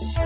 Bye.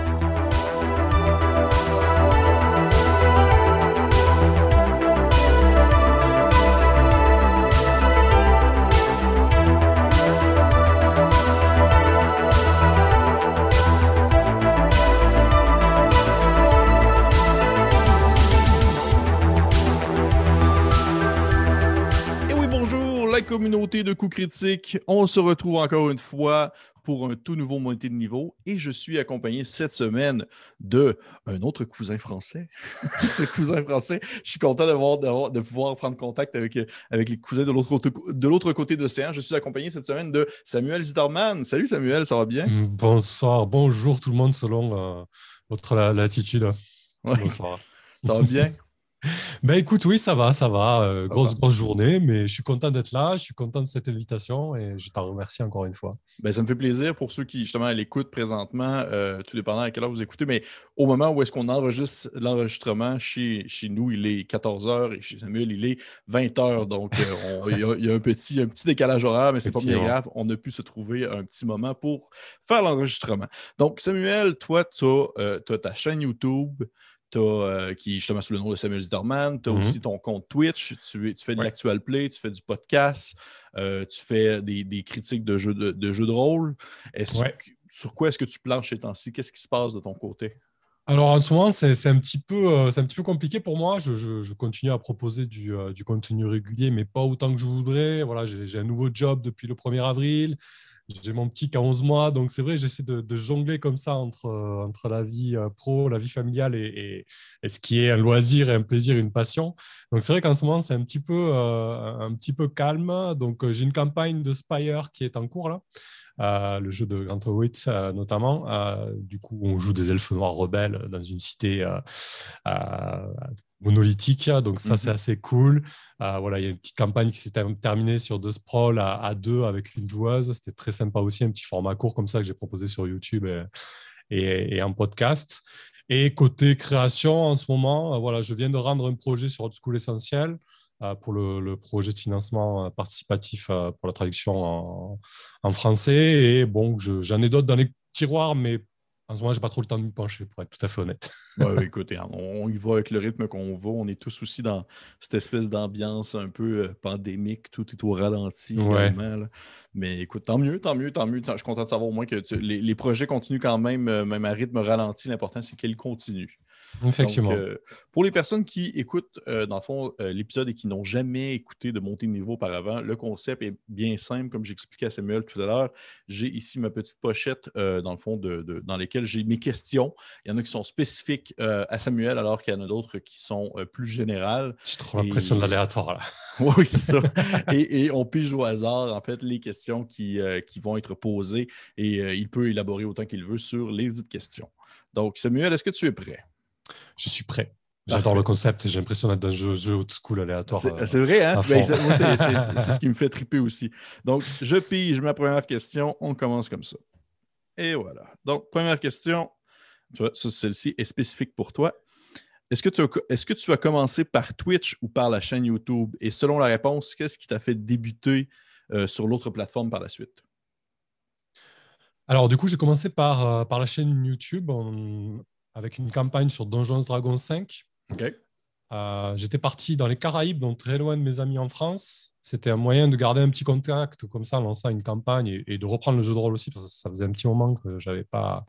De coups critiques. On se retrouve encore une fois pour un tout nouveau montée de niveau et je suis accompagné cette semaine de un autre cousin français. Cousin français, je suis content de, de pouvoir prendre contact avec, avec les cousins de l'autre de l'autre côté de l'océan. Je suis accompagné cette semaine de Samuel Zitterman. Salut Samuel, ça va bien? Bonsoir, bonjour tout le monde selon euh, votre latitude. Bonsoir. Ça va bien? Ben écoute, oui, ça va, ça va. Euh, grosse, grosse journée, mais je suis content d'être là, je suis content de cette invitation et je t'en remercie encore une fois. Ben, ça me fait plaisir pour ceux qui, justement, l'écoutent présentement, euh, tout dépendant à quelle heure vous écoutez, mais au moment où est-ce qu'on enregistre l'enregistrement, chez, chez nous, il est 14h et chez Samuel, il est 20h. Donc, euh, il, y a, un, petit, un petit décalage horaire, mais c'est pas bien grave. On a pu se trouver un petit moment pour faire l'enregistrement. Donc, Samuel, toi, tu as, as ta chaîne YouTube. Euh, qui est justement sous le nom de Samuel Zitterman. Tu as mhm. aussi ton compte Twitch. Tu, fais de l'actual play, tu fais du podcast, euh, tu fais des, critiques de jeux de, jeux de rôle. sur quoi est-ce que tu planches ces temps-ci? Qu'est-ce qui se passe de ton côté? Alors en ce moment, c'est un, petit peu, euh, un petit peu compliqué pour moi. Je, continue à proposer du, du, contenu régulier, mais pas autant que je voudrais. Voilà, J'ai un nouveau job depuis le 1er avril j'ai mon petit qui a 11 mois, donc c'est vrai, j'essaie de, jongler comme ça entre, euh, entre la vie euh, pro, la vie familiale et, ce qui est un loisir un plaisir, une passion. Donc c'est vrai qu'en ce moment, c'est un, petit peu, euh, un petit peu calme. Donc j'ai une campagne de Spire qui est en cours là. Le jeu de Grant Howitt notamment. du coup, on joue des elfes noirs rebelles dans une cité monolithique. Donc ça, c'est mhm. assez cool. Euh, voilà, il y a une petite campagne qui s'est terminée sur deux sprawls à, deux avec une joueuse. C'était très sympa aussi, un petit format court comme ça que j'ai proposé sur YouTube et, et, en podcast. Et côté création, en ce moment, euh, voilà, je viens de rendre un projet sur Old School Essentiel euh, pour le, projet de financement participatif pour la traduction en, en français. Et bon, j'en ai d'autres dans les tiroirs, mais en ce moment, j'ai pas trop le temps de me pencher, pour être tout à fait honnête. ouais, écoutez, hein, on, y va avec le rythme qu'on va. On est tous aussi dans cette espèce d'ambiance un peu euh, pandémique, tout est au ralenti Mais écoute, tant mieux, tant mieux, tant mieux. Je suis content de savoir au moins que les, projets continuent quand même, euh, même à rythme ralenti. L'important, c'est qu'ils continuent. Effectivement. Euh, pour les personnes qui écoutent, euh, dans le fond, euh, l'épisode et qui n'ont jamais écouté de montée de niveau auparavant, le concept est bien simple, comme j'expliquais à Samuel tout à l'heure. J'ai ici ma petite pochette, dans le fond, de, dans lesquelles j'ai mes questions. Il y en a qui sont spécifiques à Samuel, alors qu'il y en a d'autres qui sont plus générales. J'ai trop l'impression de l'aléatoire, là. oui, c'est ça. et, on pige au hasard, en fait, les questions qui, qui vont être posées et il peut élaborer autant qu'il veut sur les questions. Donc, Samuel, est-ce que tu es prêt? Je suis prêt. J'adore le concept j'ai l'impression d'être dans un jeu, jeu old school aléatoire. C'est euh, vrai, hein? c'est ce qui me fait triper aussi. Donc, je pige ma première question. On commence comme ça. Et voilà. Donc, première question. Tu vois, celle-ci est spécifique pour toi. Est-ce que, tu as, est-ce que tu as commencé par Twitch ou par la chaîne YouTube? Et selon la réponse, qu'est-ce qui t'a fait débuter euh, sur l'autre plateforme par la suite? Alors, du coup, j'ai commencé par, euh, par la chaîne YouTube avec une campagne sur Donjons Dragons 5. Euh, j'étais parti dans les Caraïbes, donc très loin de mes amis en France. C'était un moyen de garder un petit contact comme ça en lançant une campagne et, de reprendre le jeu de rôle aussi parce que ça faisait un petit moment que je n'avais pas,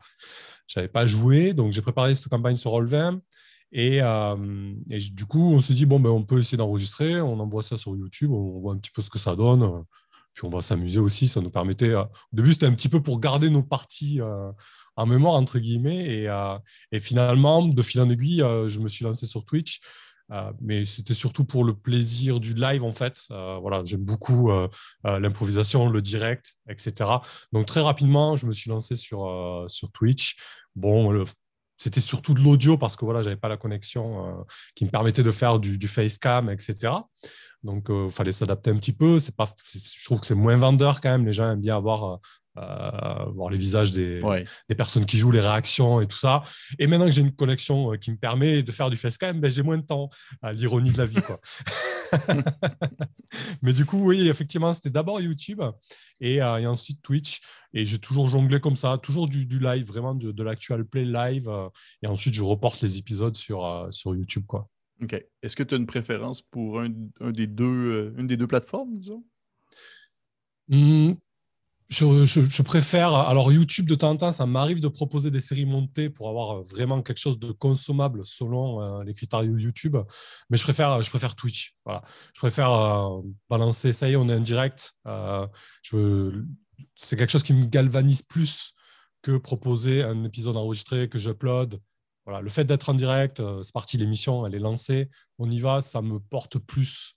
pas joué. Donc j'ai préparé cette campagne sur Roll20 et, euh, et, du coup on s'est dit bon ben on peut essayer d'enregistrer, on envoie ça sur YouTube, on voit un petit peu ce que ça donne. Puis on va s'amuser aussi. Ça nous permettait. Euh, au début, c'était un petit peu pour garder nos parties en mémoire, entre guillemets. Et, euh, et, finalement, de fil en aiguille, euh, je me suis lancé sur Twitch. Euh, mais c'était surtout pour le plaisir du live en fait. voilà, j'aime beaucoup l'improvisation, le direct, etc. Donc très rapidement, je me suis lancé sur, sur Twitch. Bon, c'était surtout de l'audio parce que voilà, j'avais pas la connexion qui me permettait de faire du, du facecam, etc. Donc, il fallait s'adapter un petit peu. C'est pas, je trouve que c'est moins vendeur quand même. Les gens aiment bien avoir voir les visages des, des, personnes qui jouent, les réactions et tout ça. Et maintenant que j'ai une connexion qui me permet de faire du facecam, ben, j'ai moins de temps à l'ironie de la vie. Quoi. Mais du coup, oui, effectivement, c'était d'abord YouTube et, et, ensuite Twitch. Et j'ai toujours jonglé comme ça, toujours du, du live, vraiment de, de l'actual play live. et ensuite, je reporte les épisodes sur, sur YouTube. Quoi. OK. Est-ce que tu as une préférence pour un, des deux, euh, une des deux plateformes, disons? Mmh, je, préfère. Alors, YouTube, de temps en temps, ça m'arrive de proposer des séries montées pour avoir euh, vraiment quelque chose de consommable selon euh, les critères YouTube. Mais je préfère, je préfère Twitch. Voilà. Je préfère balancer, ça y est, on est en direct. c'est quelque chose qui me galvanise plus que proposer un épisode enregistré que j'upload voilà, le fait d'être en direct, euh, c'est parti, l'émission, elle est lancée, on y va, ça me porte plus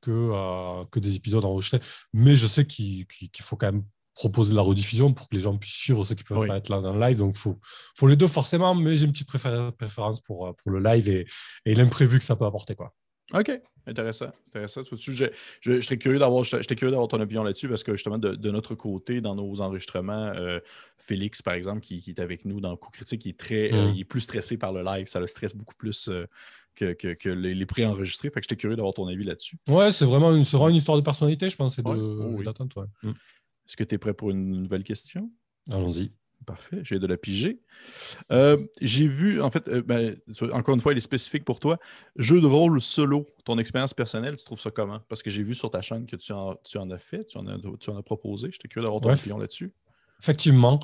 que, euh, que des épisodes enregistrés. Mais je sais qu'il faut quand même proposer la rediffusion pour que les gens puissent suivre ceux qui peuvent pas être là dans le live. Donc, il faut, faut, les deux forcément, mais j'ai une petite préférence pour, euh, pour le live et, et l'imprévu que ça peut apporter. Quoi. OK. Intéressant. Intéressant. Je, je, serais curieux d'avoir, curieux d'avoir ton opinion là-dessus parce que justement, de, notre côté, dans nos enregistrements, euh, Félix, par exemple, qui, est avec nous dans le coup critique, il est, très, euh, mm. il est plus stressé par le live. Ça le stresse beaucoup plus euh, que, que, les, les pré-enregistrés. Fait que j'étais curieux d'avoir ton avis là-dessus. Ouais, c'est vraiment une, une histoire de personnalité, je pense, et de, oh d'attente. Mm. Est-ce que tu es prêt pour une nouvelle question? Allons-y. Parfait, j'ai de la piger. Euh, j'ai vu, en fait, euh, ben, encore une fois, il est spécifique pour toi. Jeu de rôle solo, ton expérience personnelle, tu trouves ça comment? Parce que j'ai vu sur ta chaîne que tu en, tu en as fait, tu en as, tu en as proposé. J'étais curieux d'avoir ton opinion là-dessus. Effectivement.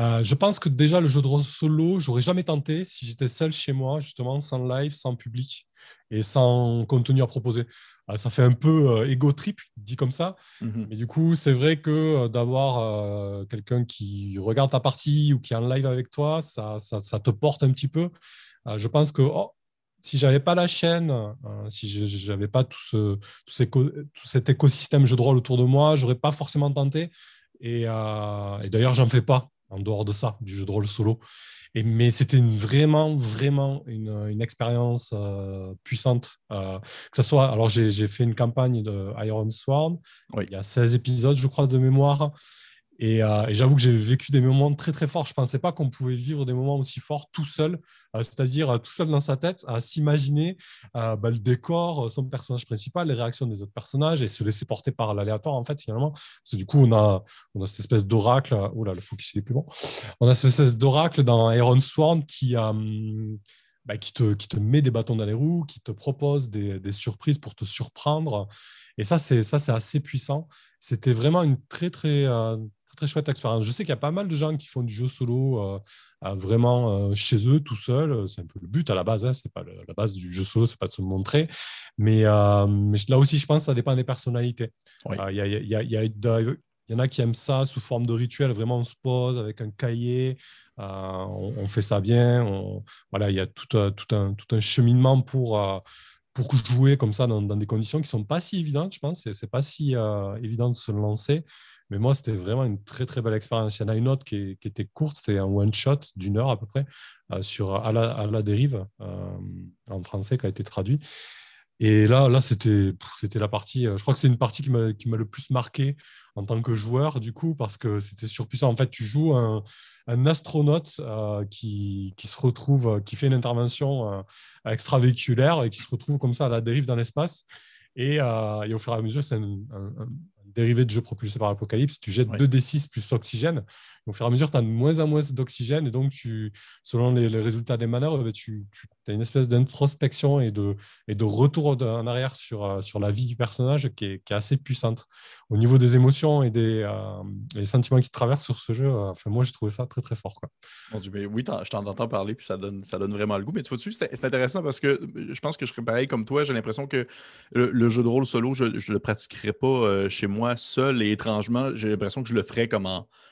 Euh, je pense que déjà, le jeu de rôle solo, j'aurais jamais tenté si j'étais seul chez moi, justement, sans live, sans public et sans contenu à proposer. Euh, ça fait un peu euh, ego trip, dit comme ça. Mhm. Mais du coup, c'est vrai que d'avoir quelqu'un qui regarde ta partie ou qui est en live avec toi, ça, ça, te porte un petit peu. je pense que oh, si j'avais pas la chaîne, si je n'avais pas tout, ce, tout, cet écosystème jeu de rôle autour de moi, j'aurais pas forcément tenté. Et, et d'ailleurs, j'en fais pas en dehors de ça, du jeu de rôle solo. Et, mais c'était vraiment, vraiment une, expérience euh, puissante. Euh, que ce soit, alors j'ai fait une campagne de Iron Sworn, il y a 16 épisodes, je crois, de mémoire. Euh, et, j'avoue que j'ai vécu des moments très très forts. Je ne pensais pas qu'on pouvait vivre des moments aussi forts tout seul, euh, c'est-à-dire euh, tout seul dans sa tête, à s'imaginer bah, le décor, son personnage principal, les réactions des autres personnages et se laisser porter par l'aléatoire en fait finalement. Parce du coup, on a, on a cette espèce d'oracle. Oh le focus est plus bon. On a cette espèce d'oracle dans Iron Sworn qui. Bah, qui, te, qui te met des bâtons dans les roues, qui te propose des, des surprises pour te surprendre. Et ça, c'est assez puissant. C'était vraiment une très, très, très, chouette expérience. Je sais qu'il y a pas mal de gens qui font du jeu solo euh, vraiment euh, chez eux, tout seul. C'est un peu le but à la base. Hein. C'est pas la base du jeu solo, c'est pas de se montrer. Mais, euh, mais, là aussi, je pense que ça dépend des personnalités. Il y, en a qui aiment ça sous forme de rituel. Vraiment, on se pose avec un cahier, on, fait ça bien. voilà, il y a tout, tout, un, tout un cheminement pour pour jouer comme ça dans, des conditions qui sont pas si évidentes, je pense. Ce n'est pas si évident de se lancer. Mais moi, c'était vraiment une très, très belle expérience. Il y en a une autre qui, était courte, c'est un one-shot d'une heure à peu près, euh, sur à la, dérive, euh, en français, qui a été traduit. Et là, là c'était, la partie, euh, je crois que c'est une partie qui m'a, le plus marqué en tant que joueur, du coup, parce que c'était surpuissant. En fait, tu joues un, un astronaute qui, qui, se retrouve, qui fait une intervention extravéhiculaire et qui se retrouve comme ça à la dérive dans l'espace. Et, et, au fur et à mesure, c'est un, dérivé de jeu propulsé par l'Apocalypse, tu jettes 2d6 plus oxygène. Au fur et à mesure, tu as de moins en moins d'oxygène. Et donc, tu, selon les, résultats des manœuvres, ben, tu, as une espèce d'introspection et de, et de retour en arrière sur, euh, sur la vie du personnage qui est, qui est assez puissante. Au niveau des émotions et des, euh, sentiments qui traversent sur ce jeu, euh, enfin, moi, j'ai trouvé ça très, très fort. Quoi. oui, je t'en entends parler, puis ça donne, ça donne vraiment le goût. Mais tu vois, c'est intéressant parce que je pense que je serais pareil comme toi. J'ai l'impression que le, jeu de rôle solo, je ne le pratiquerai pas chez moi seul et étrangement, j'ai l'impression que je le ferais comme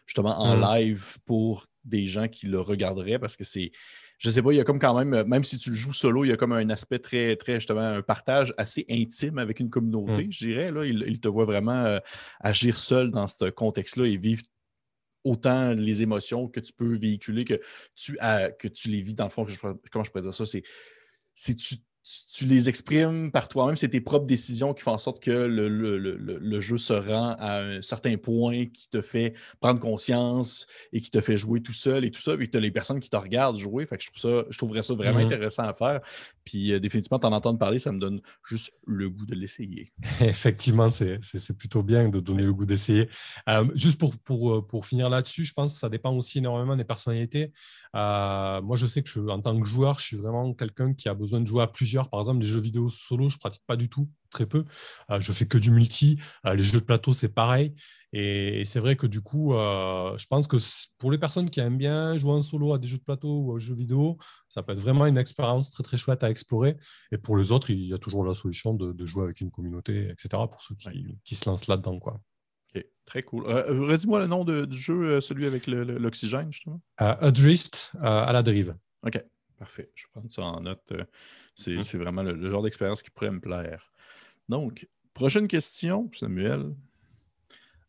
justement en. Live pour des gens qui le regarderaient parce que c'est. Je sais pas, il y a comme quand même, même si tu le joues solo, il y a comme un aspect très, très, justement, un partage assez intime avec une communauté, mm. je dirais. Là. Il, te voit vraiment euh, agir seul dans ce contexte-là et vivre autant les émotions que tu peux véhiculer que tu, as, que tu les vis dans le fond. comment je pourrais dire ça? C'est si tu tu les exprimes par toi-même, c'est tes propres décisions qui font en sorte que le, jeu se rend à un certain point qui te fait prendre conscience et qui te fait jouer tout seul et tout ça. Puis tu as les personnes qui te regardent jouer. Fait que je, trouve ça, je trouverais ça vraiment mmh intéressant à faire. Puis euh, définitivement, t'en entendre parler, ça me donne juste le goût de l'essayer. Effectivement, c'est plutôt bien de donner le goût d'essayer. Euh, juste pour, pour, euh, pour finir là-dessus, je pense que ça dépend aussi énormément des personnalités. Moi, je sais que je, en tant que joueur, je suis vraiment quelqu'un qui a besoin de jouer à plusieurs. Par exemple, les jeux vidéo solo, je pratique pas du tout, très peu. je fais que du multi. les jeux de plateau, c'est pareil. Et, c'est vrai que du coup, euh, je pense que pour les personnes qui aiment bien jouer en solo à des jeux de plateau ou aux jeux vidéo, ça peut être vraiment une expérience très très chouette à explorer. Et pour les autres, il y a toujours la solution de, jouer avec une communauté, etc. pour ceux qui, se lancent là-dedans. Quoi. Ok, très cool. Euh, euh, redis-moi le nom du jeu, celui avec l'oxygène, justement. Adrift à la dérive. Ok, parfait. Je vais prendre ça en note. C'est mmh. vraiment le genre d'expérience qui pourrait me plaire. Donc, prochaine question, Samuel.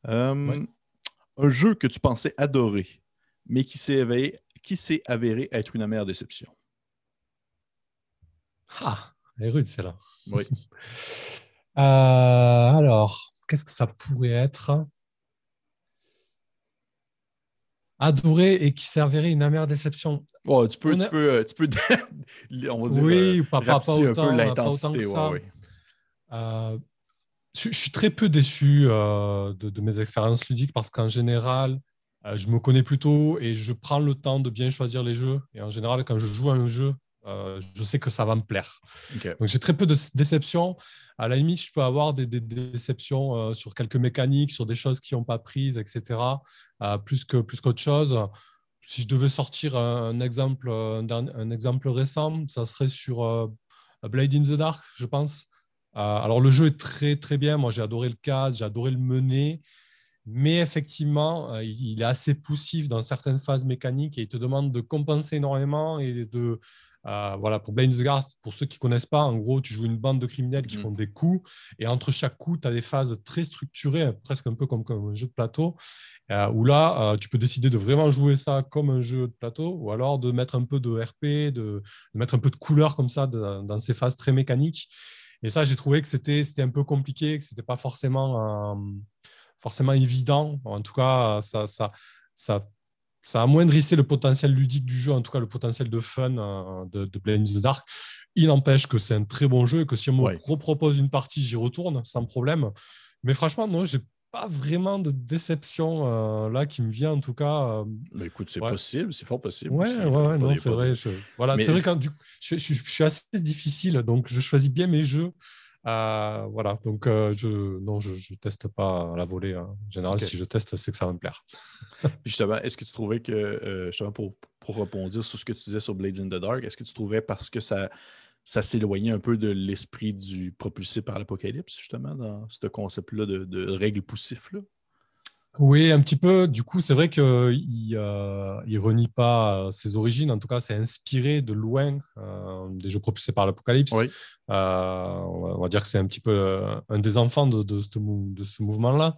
Euh, un jeu que tu pensais adorer, mais qui s'est avéré, qui s'est avéré être une amère déception. Ah, elle est rude celle-là. Oui. Euh, alors, qu'est-ce que ça pourrait être Adoré et qui s'avérait une amère déception. Oh, tu peux, tu, peux, euh, tu peux, on va dire, oui, pas, pas, autant, un peu l'intensité. Ouais, ouais je, suis très peu déçu euh, de, mes expériences ludiques parce qu'en général, euh, je me connais plutôt et je prends le temps de bien choisir les jeux. Et en général, quand je joue à un jeu, euh, je sais que ça va me plaire. Donc j'ai très peu de déceptions. À la limite, je peux avoir des, déceptions sur quelques mécaniques, sur des choses qui n'ont pas prises, etc. plus que plus qu'autre chose. Si je devais sortir un, exemple, un, un, exemple récent, ça serait sur Blade in the Dark, je pense. Euh, alors, le jeu est très, très bien. Moi, j'ai adoré le cadre, j'ai adoré le mener. Mais effectivement, euh, il est assez poussif dans certaines phases mécaniques et il te demande de compenser énormément et de, euh, voilà, pour Blade the Guard, pour ceux qui ne connaissent pas, en gros, tu joues une bande de criminels qui mm. font des coups, et entre chaque coup, tu as des phases très structurées, presque un peu comme, comme un jeu de plateau, où là, tu peux décider de vraiment jouer ça comme un jeu de plateau, ou alors de mettre un peu de RP, de, de mettre un peu de couleur comme ça dans ces phases très mécaniques. Et ça, j'ai trouvé que c'était un peu compliqué, que ce n'était pas forcément, euh, forcément évident. En tout cas, ça, ça, ça, ça amoindrissait le potentiel ludique du jeu, en tout cas le potentiel de fun euh, de, de Blade in the Dark. Il n'empêche que c'est un très bon jeu et que si on me repropose une partie, j'y retourne sans problème. Mais franchement, non, j'ai pas vraiment de déception euh, là qui me vient en tout cas. Euh, mais écoute, c'est possible, c'est fort possible. Ouais, ouais, non, c'est vrai. Je... Voilà, c'est vrai quand du... je, je, suis assez difficile, donc je choisis bien mes jeux. Euh, voilà, donc je non, je, je teste pas la volée. Hein. En général, si je teste, c'est que ça va me plaire. justement, est-ce que tu trouvais que justement pour, pour rebondir sur ce que tu disais sur Blades in the Dark, est-ce que tu trouvais parce que ça ça s'éloignait un peu de l'esprit du propulsé par l'apocalypse, justement, dans ce concept-là de, règles poussifs. Là? Oui, un petit peu. Du coup, c'est vrai qu'il ne euh, renie pas euh, ses origines. En tout cas, c'est inspiré de loin euh, des jeux propulsés par l'apocalypse. on, va dire que c'est un petit peu un des enfants de, de ce mouvement-là.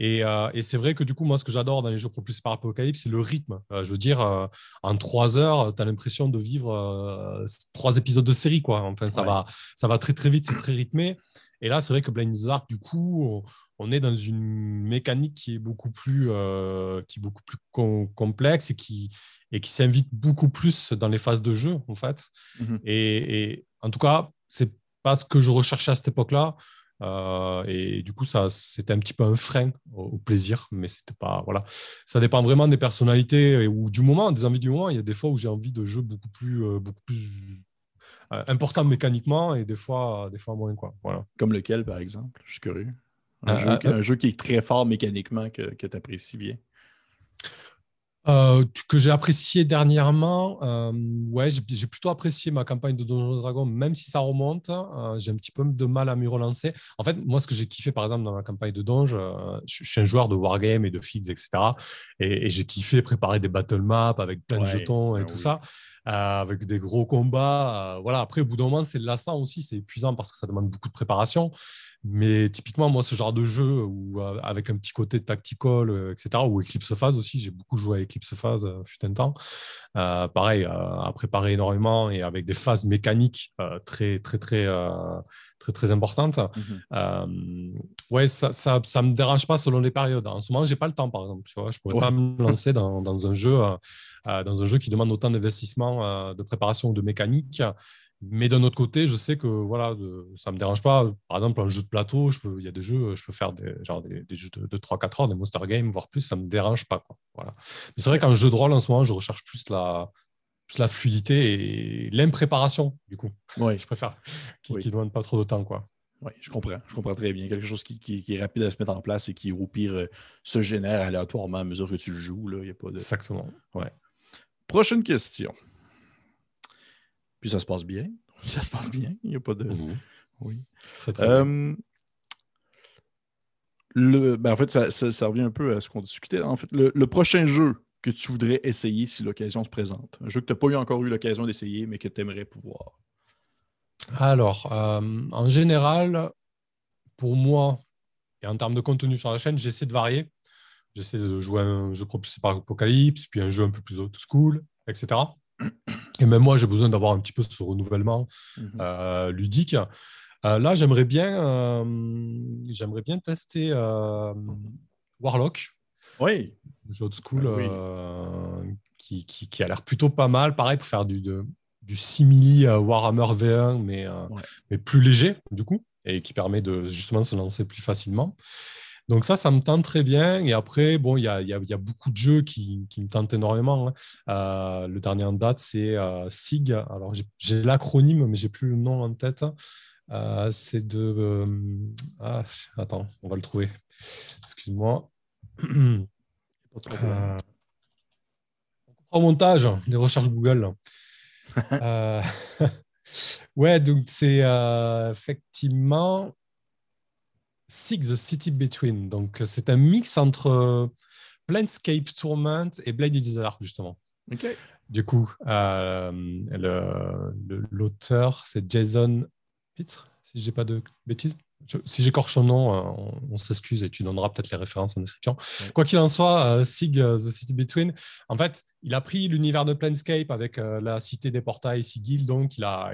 Euh, et, c'est vrai que du coup, moi, ce que j'adore dans les jeux propulsés par Apocalypse, c'est le rythme. Euh, je veux dire, euh, en trois heures, tu as l'impression de vivre trois épisodes de série. Quoi. Enfin, ça, va, ça va très très vite, c'est très rythmé. Et là, c'est vrai que Blind the Dark, du coup, on, est dans une mécanique qui est beaucoup plus, qui est beaucoup plus complexe et qui, et qui s'invite beaucoup plus dans les phases de jeu, en fait. Et, et, en tout cas, c'est pas ce que je recherchais à cette époque-là. Euh, et du coup, ça, c'était un petit peu un frein au, plaisir, mais c'était pas. Voilà. Ça dépend vraiment des personnalités ou du moment, des envies du moment. Il y a des fois où j'ai envie de jeux beaucoup plus, euh, beaucoup plus euh, importants mécaniquement et des fois, des fois moins. Quoi. Voilà. Comme lequel, par exemple Je suis curieux. Un, jeu, qui est très fort mécaniquement que, que tu apprécies bien. Euh, que j'ai apprécié dernièrement, euh, ouais, j'ai plutôt apprécié ma campagne de Donjons Dragons, même si ça remonte. Euh, j'ai un petit peu de mal à m'y relancer. En fait, moi, ce que j'ai kiffé, par exemple, dans ma campagne de Donj, je, suis un joueur de Wargame et de Figs, etc. Et, j'ai kiffé préparer des battle maps avec plein de jetons et tout ça. Avec des gros combats. voilà. Après, au bout d'un moment, c'est lassant aussi, c'est épuisant parce que ça demande beaucoup de préparation. Mais typiquement, moi, ce genre de jeu où, avec un petit côté tactical, etc., ou Eclipse Phase aussi, j'ai beaucoup joué à Eclipse Phase, fut un temps. pareil, à préparer énormément et avec des phases mécaniques très, très, très, très, très importantes. Mmh ouais, ça ne me dérange pas selon les périodes. En ce moment, je n'ai pas le temps, par exemple. Tu vois, je ne pourrais pas me lancer dans, dans un jeu, dans un jeu qui demande autant d'investissement de préparation ou de mécanique. Mais d'un autre côté, je sais que voilà, ça ne me dérange pas. Par exemple, un jeu de plateau, il y a des jeux, je peux faire des, genre des, jeux de, 3-4 heures, des Monster Games, voire plus, ça ne me dérange pas. Quoi. Voilà. Mais c'est vrai qu'en jeu de rôle, en ce moment, je recherche plus la, la fluidité et l'impréparation, du coup. Oui. je préfère, qui ne demande pas trop de temps. Quoi. Oui, je comprends. Je comprends très bien. Quelque chose qui, qui, est rapide à se mettre en place et qui, au pire, euh, se génère aléatoirement à mesure que tu le joues. Là. Y a pas de... Exactement. Ouais. Prochaine question. Puis ça se passe bien. Ça se passe bien. Il n'y a pas de. Mhm. Oui. Euh, le, ben en fait, ça, ça, revient un peu à ce qu'on discutait. En fait, le, prochain jeu que tu voudrais essayer si l'occasion se présente. Un jeu que tu n'as pas eu encore eu l'occasion d'essayer, mais que tu aimerais pouvoir. Alors, euh, en général, pour moi, et en termes de contenu sur la chaîne, j'essaie de varier. J'essaie de jouer un jeu propulsé par Apocalypse, puis un jeu un peu plus old school, etc. Et même moi, j'ai besoin d'avoir un petit peu ce renouvellement mhm. euh, ludique. Euh, là, j'aimerais bien, euh, j'aimerais bien tester Warlock. Oui. Jeu de school qui, qui, a l'air plutôt pas mal. Pareil, pour faire du, du simili Warhammer V1, mais, mais plus léger, du coup, et qui permet de justement se lancer plus facilement. Donc ça, ça me tente très bien. Et après, bon, il y a, beaucoup de jeux qui, me tentent énormément. Hein. Euh, le dernier en date, c'est euh, SIG. Alors j'ai l'acronyme, mais j'ai plus le nom en tête. Euh, c'est de... Ah, attends, on va le trouver. Excuse-moi. au montage, des recherches Google. ouais, donc c'est effectivement Six The City Between. Donc, euh, c'est un mix entre euh, Planescape Tournament et Blade in the Dark, justement. OK. Du coup, euh, l'auteur, c'est Jason Pitre, si je n'ai pas de bêtises si j'écorche son nom, euh, on, s'excuse et tu donneras peut-être les références en description. Quoi qu'il en soit, euh, Sig euh, The City Between, en fait, il a pris l'univers de Planescape avec la cité des portails Sigil, donc il a,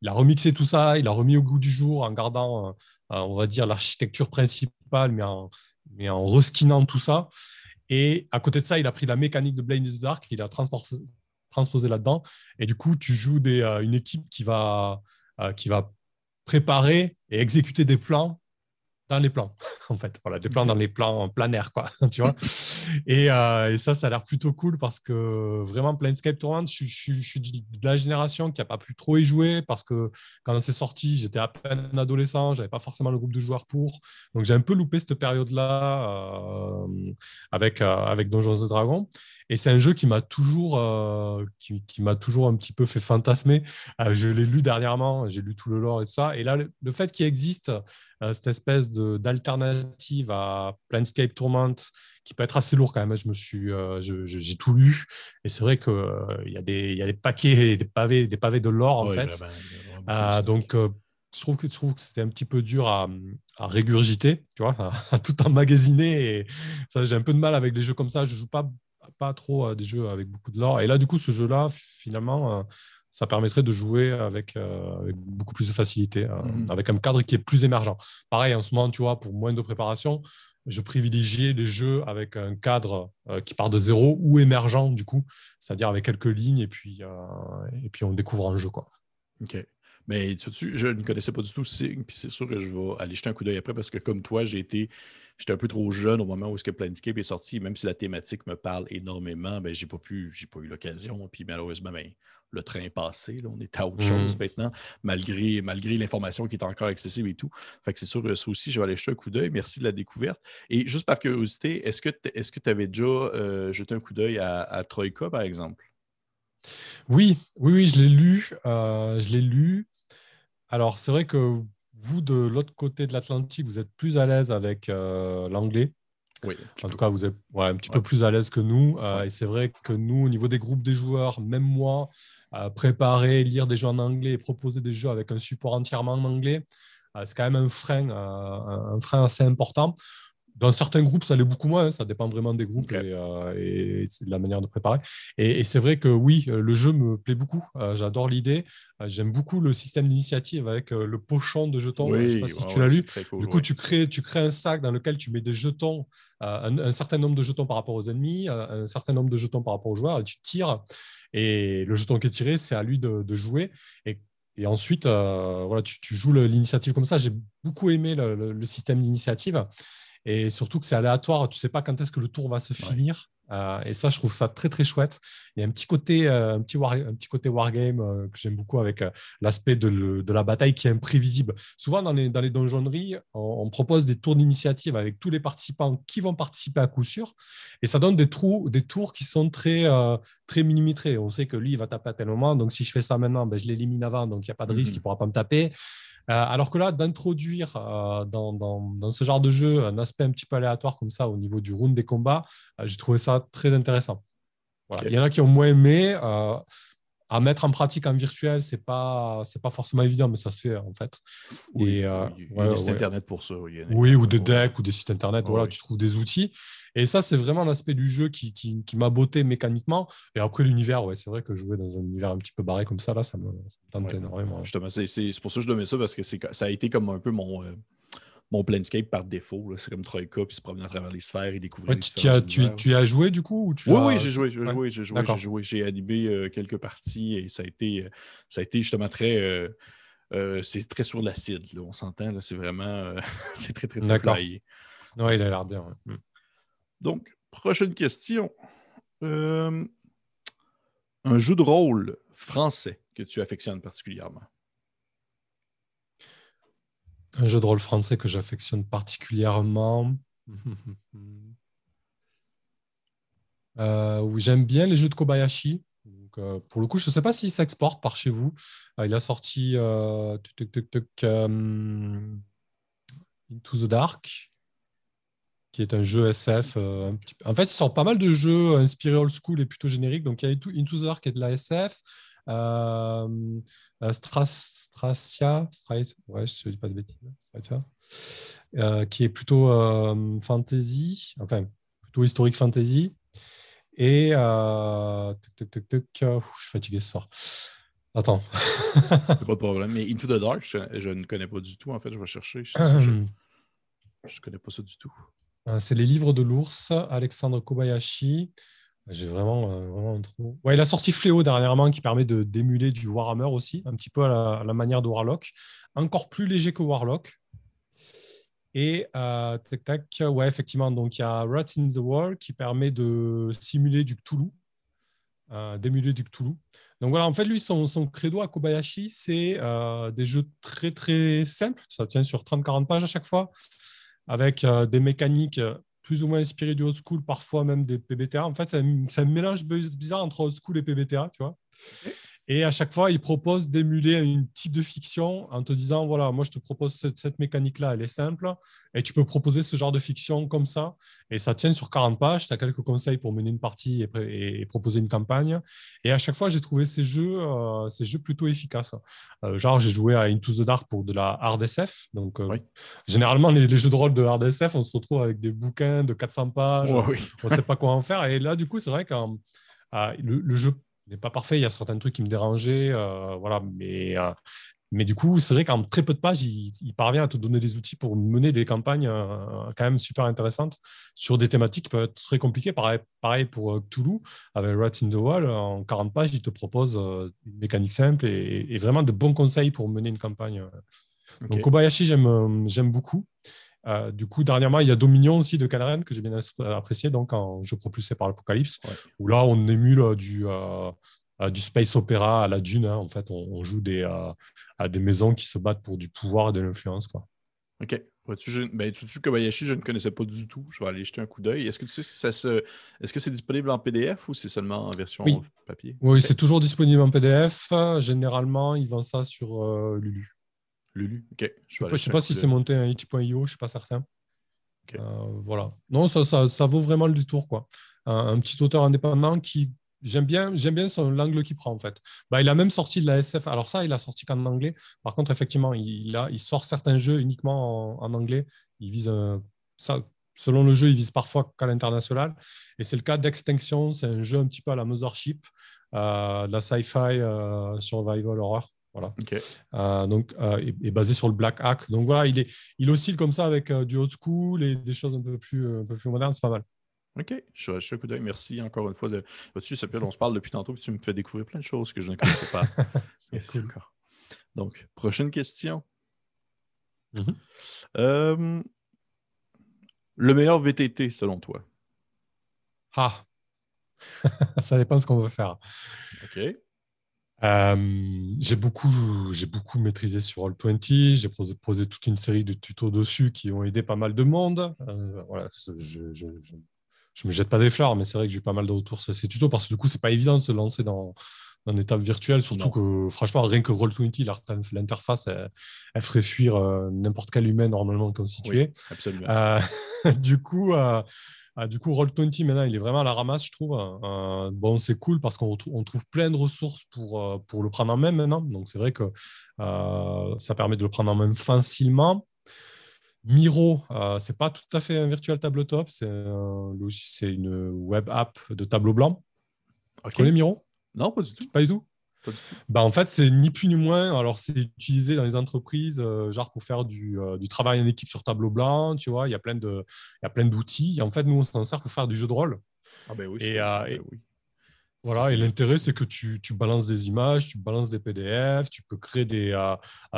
il, a remixé tout ça, il a remis au goût du jour en gardant, on va dire, l'architecture principale, mais en, mais en reskinant tout ça. Et à côté de ça, il a pris la mécanique de Blade in the Dark, il a transposé, là-dedans. Et du coup, tu joues des, une équipe qui va, qui va préparer et exécuter des plans dans les plans, en fait. Voilà, des plans dans les plans planaires, quoi, tu vois. Euh, et, ça, ça a l'air plutôt cool parce que vraiment, Planescape Tournament, je, suis de la génération qui n'a pas pu trop y jouer parce que quand c'est sorti, j'étais à peine adolescent, j'avais pas forcément le groupe de joueurs pour. Donc, j'ai un peu loupé cette période-là euh, avec, euh, avec Donjons et Dragons. Et c'est un jeu qui m'a toujours, euh, qui, m'a toujours un petit peu fait fantasmer. Euh, je l'ai lu dernièrement, j'ai lu tout le lore et tout ça. Et là, le, fait qu'il existe euh, cette espèce d'alternative à Planescape Tournament, qui peut être assez lourd quand même. Je me suis, j'ai tout lu, et c'est vrai qu'il il y, a des, y a des paquets, des pavés, des pavés de lore en fait. donc je trouve que, je trouve que c'était un petit peu dur à, à régurgiter, tu vois, à, tout emmagasiner. Et ça, j'ai un peu de mal avec les jeux comme ça. Je joue pas pas trop à des jeux avec beaucoup de lore. Et là, du coup, ce jeu-là, finalement, euh, ça permettrait de jouer avec, euh, beaucoup plus de facilité, euh, mhm. avec un cadre qui est plus émergent. Pareil, en ce moment, tu vois, pour moins de préparation, je privilégiais les jeux avec un cadre qui part de zéro ou émergent, du coup, c'est-à-dire avec quelques lignes et puis, et puis on découvre un jeu. Quoi. OK. Mais je ne connaissais pas du tout Sig, puis c'est sûr que je vais aller jeter un coup d'œil après parce que comme toi, j'ai été j'étais un peu trop jeune au moment où est-ce que Planescape est sorti, même si la thématique me parle énormément, ben j'ai pas pu, j'ai pas eu l'occasion. Puis malheureusement, ben, le train est passé, là, on est à autre chose mmh. maintenant, malgré, malgré l'information qui est encore accessible et tout. Fait que c'est sûr que ça aussi, je vais aller jeter un coup d'œil. Merci de la découverte. Et juste par curiosité, est-ce que tu avais déjà euh, jeté un coup d'œil à, Troika, par exemple? Oui, oui, oui, je l'ai lu. Euh, je l'ai lu. Alors, c'est vrai que vous, de l'autre côté de l'Atlantique, vous êtes plus à l'aise avec euh, l'anglais? en tout cas, vous êtes un petit peu plus à l'aise que nous. et c'est vrai que nous, au niveau des groupes des joueurs, même moi, préparer, lire des jeux en anglais et proposer des jeux avec un support entièrement en anglais, c'est quand même un frein, un frein assez important. Dans certains groupes, ça l'est beaucoup moins. Hein. ça dépend vraiment des groupes et, euh, de la manière de préparer. Et, c'est vrai que oui, le jeu me plaît beaucoup. Euh, j'adore l'idée. Euh, j'aime beaucoup le système d'initiative avec le pochon de jetons. Je ne sais pas si tu l'as lu. du coup, tu, crées, tu crées un sac dans lequel tu mets des jetons, un, certain nombre de jetons par rapport aux ennemis, un certain nombre de jetons par rapport aux joueurs, et tu tires. Et le jeton qui est tiré, c'est à lui de, jouer. Et et ensuite, voilà, tu, joues l'initiative comme ça. J'ai beaucoup aimé le, le système d'initiative. Et surtout que c'est aléatoire, tu ne sais pas quand est-ce que le tour va se finir. Euh, et ça, je trouve ça très très chouette. Il y a un petit côté, euh, un petit, un petit côté wargame euh, que j'aime beaucoup avec l'aspect de, de, la bataille qui est imprévisible. Souvent dans les, dans les donjonneries, on, propose des tours d'initiative avec tous les participants qui vont participer à coup sûr, et ça donne des, trous, des tours qui sont très, très millimétrés. On sait que lui, il va taper à tel moment, donc si je fais ça maintenant, ben, je l'élimine avant, donc il n'y a pas de risque, il ne pourra pas me taper. Euh, alors que là, d'introduire euh, dans, ce genre de jeu un aspect un petit peu aléatoire comme ça au niveau du round des combats, euh, j'ai trouvé ça très intéressant. Il y en a qui ont moins aimé. À mettre en pratique en virtuel, c'est pas c'est pas forcément évident, mais ça se fait en fait. Oui, il y a des sites internet pour ça. Oui, ou des decks ou des sites internet. Voilà, tu trouves des outils. Et ça, c'est vraiment l'aspect du jeu qui, qui, m'a botté mécaniquement. Et après, l'univers, ouais, c'est vrai que jouer dans un univers un petit peu barré comme ça, là, ça me, tente énormément. Justement, c'est pour ça que je donne ça, parce que ça a été comme un peu mon. Euh, mon Planescape par défaut. C'est comme Troika, puis se promener à travers les sphères et découvrir tu, as, tu, as joué du coup ou tu Oui, oui, j'ai joué, j'ai joué, j'ai joué, j'ai joué, j'ai animé euh, quelques parties et ça a été, euh, ça a été justement très. c'est très sur l'acide, on s'entend. C'est vraiment. c'est très, très, très D'accord. Oui, il a l'air bien. Hmm. Donc, prochaine question. Euh, un jeu de rôle français que tu affectionnes particulièrement? Un jeu de rôle français que j'affectionne particulièrement. Euh, j'aime bien les jeux de Kobayashi. Euh, pour le coup, je ne sais pas s'il s'exporte par chez vous. il a sorti Into the Dark qui est un jeu SF. Euh, en fait, il sort pas mal de jeux inspirés old school et plutôt génériques. Donc, il y a Into the Dark est de la SF. Euh, euh Stracia, ouais, je ne dis pas de bêtises, euh, qui est plutôt fantasy, enfin, plutôt historique fantasy. Et je suis fatigué ce soir. Attends. pas de problème. Mais Into the Dark, je, ne connais pas du tout. En fait, je vais chercher. Je ne connais pas ça du tout. Euh, c'est les livres de l'ours, Alexandre Kobayashi. J'ai vraiment, euh, vraiment un trou. Ouais, il a sorti Fléau dernièrement qui permet de d'émuler du Warhammer aussi, un petit peu à la, manière de Warlock. Encore plus léger que Warlock. Et euh, tac, tac, ouais, effectivement, donc il y a Rats in the Wall qui permet de simuler du Cthulhu, d'émuler du Cthulhu. Donc voilà, en fait, lui, son, son credo à Kobayashi, c'est des jeux très très simples. Ça tient sur 30-40 pages à chaque fois avec euh, des mécaniques euh, plus ou moins inspirées du old school, parfois même des PBTA. En fait, c'est un, mélange bizarre entre old school et PBTA, tu vois. Et à chaque fois, il propose d'émuler un type de fiction en te disant voilà, moi je te propose cette, mécanique-là, elle est simple, et tu peux proposer ce genre de fiction comme ça. Et ça tient sur 40 pages. Tu as quelques conseils pour mener une partie et, proposer une campagne. Et à chaque fois, j'ai trouvé ces jeux, euh, ces jeux plutôt efficaces. Euh, genre, j'ai joué à Into the Dark pour de la hard SF. Donc, euh, généralement, les, jeux de rôle de hard SF, on se retrouve avec des bouquins de 400 pages. on ne sait pas quoi en faire. Et là, du coup, c'est vrai que le jeu n'est pas parfait. Il y a certains trucs qui me dérangeaient. Euh, voilà, mais, euh, mais du coup, c'est vrai qu'en très peu de pages, il, parvient à te donner des outils pour mener des campagnes euh, quand même super intéressantes sur des thématiques qui peuvent être très compliquées. Pareil, pareil pour Cthulhu, avec Rats in the Wall, en 40 pages, il te propose une mécanique simple et, vraiment de bons conseils pour mener une campagne. Donc Kobayashi, j'aime beaucoup. Euh, du coup, dernièrement, il y a Dominion aussi de Calren que j'ai bien apprécié, donc en jeu propulsé par l'Apocalypse, où là, on émule euh, du, euh, du space opéra à la dune. Hein. En fait, on, joue des, à des maisons qui se battent pour du pouvoir et de l'influence. OK. Tu, ben, tu, Kobayashi, je ne connaissais pas du tout. Je vais aller jeter un coup d'œil. Est-ce que tu sais si ça se... Est-ce que c'est disponible en PDF ou c'est seulement en version papier? Oui, c'est toujours disponible en PDF. Généralement, ils vendent ça sur Lulu. Lulu. Ok. Je ne sais pas si c'est monté un itch.io, je ne suis pas certain. voilà. Non, ça, ça, ça, vaut vraiment le détour. Quoi. Un, petit auteur indépendant qui. J'aime bien, j'aime bien son l'angle qu'il prend en fait. Bah, il a même sorti de la SF. Alors ça, il a sorti qu'en anglais. Par contre, effectivement, il, a, il sort certains jeux uniquement en, anglais. Il vise ça, selon le jeu, il vise parfois qu'à l'international. Et c'est le cas d'Extinction. C'est un jeu un petit peu à la Mothership, euh, de la sci-fi euh, survival horror. Voilà. Euh, donc, est, basé sur le Black Hack. Donc voilà, il, est, il oscille comme ça avec du old school et des choses un peu plus, un peu plus modernes. C'est pas mal. OK. Je, suis un coup d'œil. Merci encore une fois. De... Vois-tu, on se parle depuis tantôt et tu me fais découvrir plein de choses que je ne connaissais pas. Merci encore. Donc, prochaine question. Mm-hmm. le meilleur VTT selon toi? Ah! ça dépend de ce qu'on veut faire. OK. Euh, j'ai beaucoup, j'ai beaucoup maîtrisé sur Roll20. J'ai posé, toute une série de tutos dessus qui ont aidé pas mal de monde. Euh, voilà, je, je, je, me jette pas des fleurs, mais c'est vrai que j'ai eu pas mal de retours sur ces tutos parce que du coup, c'est pas évident de se lancer dans, dans une étape virtuelle, surtout que franchement, rien que Roll20, l'interface, elle, ferait fuir euh, n'importe quel humain normalement constitué. absolument. du coup, ah, du coup, Roll20, maintenant, il est vraiment à la ramasse, je trouve. Euh, bon, c'est cool parce qu'on trouve plein de ressources pour, euh, pour le prendre en main maintenant. Donc, c'est vrai que euh, ça permet de le prendre en main facilement. Miro, c'est pas tout à fait un virtual tabletop, c'est une web app de tableau blanc. Tu connais Miro? Non, pas du tout. Pas du tout? Bah, en fait, c'est ni plus ni moins. Alors, c'est utilisé dans les entreprises, euh, genre pour faire du, euh, du, travail en équipe sur tableau blanc, tu vois. Il y a plein d'outils. En fait, nous, on s'en sert pour faire du jeu de rôle. Ah ben oui. Et, euh, ben oui. Voilà, et l'intérêt, c'est que tu, tu, balances des images, tu balances des PDF, tu peux créer des,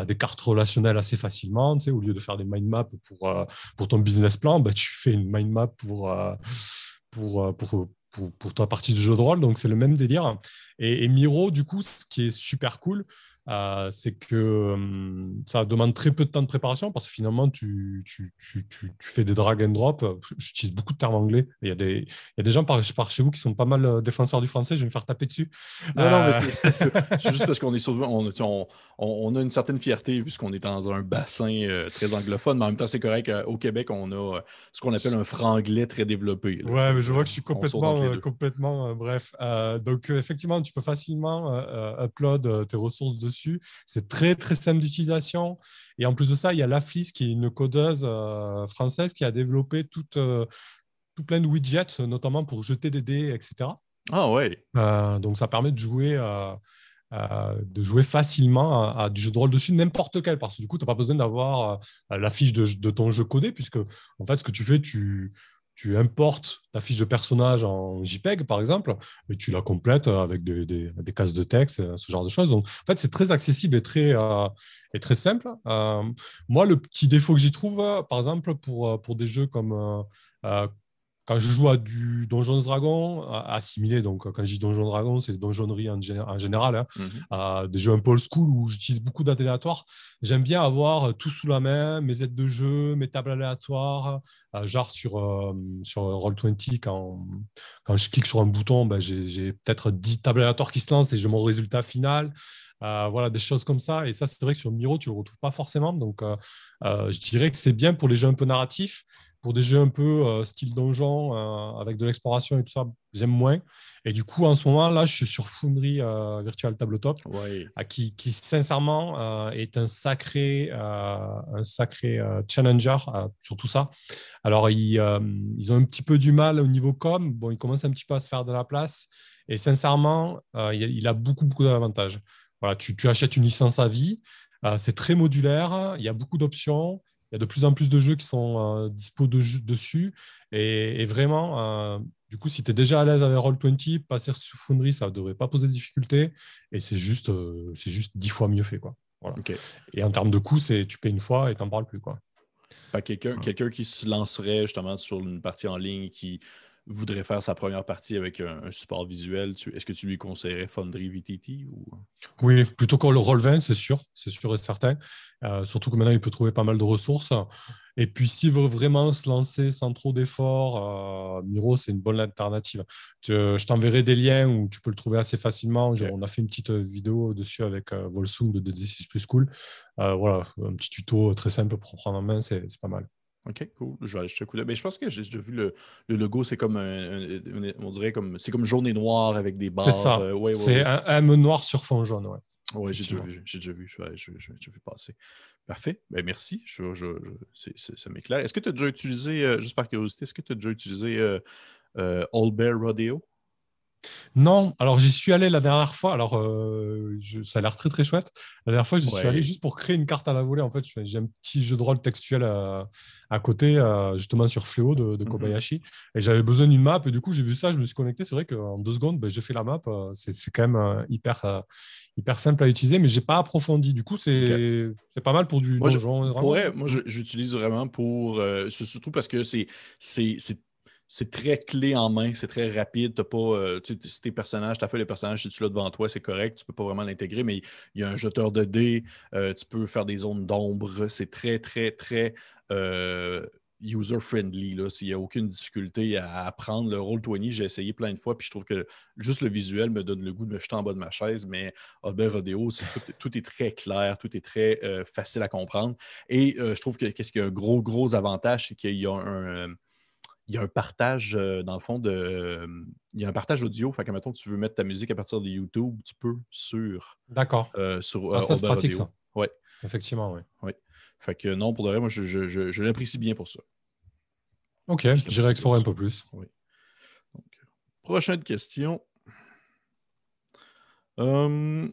des cartes relationnelles assez facilement. Tu sais, au lieu de faire des mind maps pour, pour ton business plan, bah, tu fais une mind map pour, pour, pour, pour, ta partie du jeu de rôle. Donc, c'est le même délire. Et, et, Miro, du coup, ce qui est super cool, euh, c'est que ça demande très peu de temps de préparation parce que finalement, tu, tu, tu, tu fais des drag and drop. J'utilise beaucoup de termes anglais. Il y, a des, il y a des gens par, par, chez vous qui sont pas mal euh, défenseurs du français. Je vais me faire taper dessus. Non, non, mais euh, c'est juste parce qu'on est souvent, on, on, on, a une certaine fierté puisqu'on est dans un bassin très anglophone, mais en même temps, c'est correct. au Québec, on a ce qu'on appelle un franglais très développé. ouais, mais je vois que je suis complètement, complètement bref. donc, effectivement, tu peux facilement upload tes ressources dessus c'est très, très simple d'utilisation. Et en plus de ça, il y a Laflis, qui est une codeuse euh, française, qui a développé tout, euh, tout plein de widgets, notamment pour jeter des dés, etc. Ah ouais. Euh, donc, ça permet de jouer de jouer facilement à, du jeu de rôle dessus, n'importe quel, parce que du coup, tu n'as pas besoin d'avoir la fiche de, de, ton jeu codé, puisque en fait, ce que tu fais, tu, tu importes ta fiche de personnage en JPEG, par exemple, et tu la complètes avec des, cases de texte, ce genre de choses. Donc, en fait, c'est très accessible et très, euh, et très simple. Euh, moi, le petit défaut que j'y trouve, par exemple, pour, pour des jeux comme euh, quand je joue à du Donjons Dragon assimilé, donc quand je dis Donjons Dragon, c'est donjonnerie en, en général, hein, mhm. des jeux un peu old school où j'utilise beaucoup d'aléatoires. J'aime bien avoir tout sous la main, mes aides de jeu, mes tables aléatoires, euh, genre sur, euh, sur Roll20, quand, quand je clique sur un bouton, ben, j'ai peut-être 10 tables aléatoires qui se lancent et j'ai mon résultat final. Euh, voilà, des choses comme ça. Et ça, c'est vrai que sur Miro, tu ne le retrouves pas forcément. Donc, je dirais que c'est bien pour les jeux un peu narratifs pour des jeux un peu euh, style donjon, euh, avec de l'exploration et tout ça, j'aime moins. Et du coup, en ce moment, là, je suis sur Foundry euh, Virtual Tabletop, qui, qui, sincèrement est un sacré, un sacré challenger sur tout ça. Alors, ils, ils, ont un petit peu du mal au niveau com. Bon, ils commencent un petit peu à se faire de la place. Et sincèrement, il, a beaucoup, beaucoup d'avantages. Voilà, tu, tu, achètes une licence à vie. c'est très modulaire. Il y a beaucoup d'options y a de plus en plus de jeux qui sont euh, dispo dessus. Et, vraiment, euh, du coup, si tu es déjà à l'aise avec Roll20, passer sur Foundry, ça ne devrait pas poser de difficultés. Et c'est juste, euh, c'est juste dix fois mieux fait. Quoi. Et en termes de coût, tu payes une fois et tu n'en parles plus. Quoi. Quelqu'un quelqu'un qui se lancerait justement sur une partie en ligne qui voudrait faire sa première partie avec un, support visuel, est-ce que tu lui conseillerais Foundry VTT ou... Oui, plutôt que le Roll20, c'est sûr, c'est sûr et certain. Euh, surtout que maintenant, il peut trouver pas mal de ressources. Et puis, s'il veut vraiment se lancer sans trop d'efforts, euh, Miro, c'est une bonne alternative. je t'enverrai des liens où tu peux le trouver assez facilement. On a fait une petite vidéo dessus avec euh, Volsung de D6 Plus Cool. voilà, un petit tuto très simple pour prendre en main, c'est pas mal. OK, cool. Je vais acheter un coup d'œil. Mais je pense que j'ai déjà vu le, le logo, c'est comme un, on dirait comme c'est comme jaune et noir avec des barres. C'est ça. Euh, c'est un M noir sur fond jaune, ouais. Oui, j'ai déjà vu. J'ai déjà vu. Je vais, je, vu passer. Parfait. Ben, merci. Je, ça m'éclaire. Est-ce que tu as déjà utilisé, euh, juste par curiosité, est-ce que tu as déjà utilisé euh, euh Old Bear Rodeo? Non, alors j'y suis allé la dernière fois. Alors euh, ça a l'air très très chouette. La dernière fois, j'y suis allé juste pour créer une carte à la volée. En fait, j'ai un petit jeu de rôle textuel à, côté, euh, justement sur Fléau de, mhm. Kobayashi. Et j'avais besoin d'une map. Et du coup, j'ai vu ça, je me suis connecté. C'est vrai qu'en deux secondes, ben, j'ai fait la map. Euh, c'est quand même hyper, hyper simple à utiliser, mais j'ai pas approfondi. Du coup, c'est pas mal pour du moi, donjon. moi, j'utilise vraiment pour. surtout parce que c'est c'est très clé en main, c'est très rapide. As pas, euh, tu sais, tes personnages, tu as fait les personnages, si tu l'as devant toi, c'est correct, tu peux pas vraiment l'intégrer, mais il y a un jeteur de dés, euh, tu peux faire des zones d'ombre, c'est très, très, très euh, user-friendly. S'il n'y a aucune difficulté à apprendre le rôle 20, j'ai essayé plein de fois, puis je trouve que juste le visuel me donne le goût de me jeter en bas de ma chaise, mais Albert Rodeo, tout, tout, est très clair, tout est très facile à comprendre. Et je trouve que qu'est-ce qui a un gros, gros avantage, c'est qu'il y a un il y a un partage, euh, dans le fond, de. il y a un partage audio. Fait que, mettons, tu veux mettre ta musique à partir de YouTube, tu peux sur. D'accord. Euh, sur ah, ça, c'est pratique, ça. Oui. Effectivement, oui. Oui. Fait que non, pour de vrai, moi, je, je, je, l'apprécie bien pour ça. OK, j'irai explorer un peu plus. Oui. prochaine question. Hum,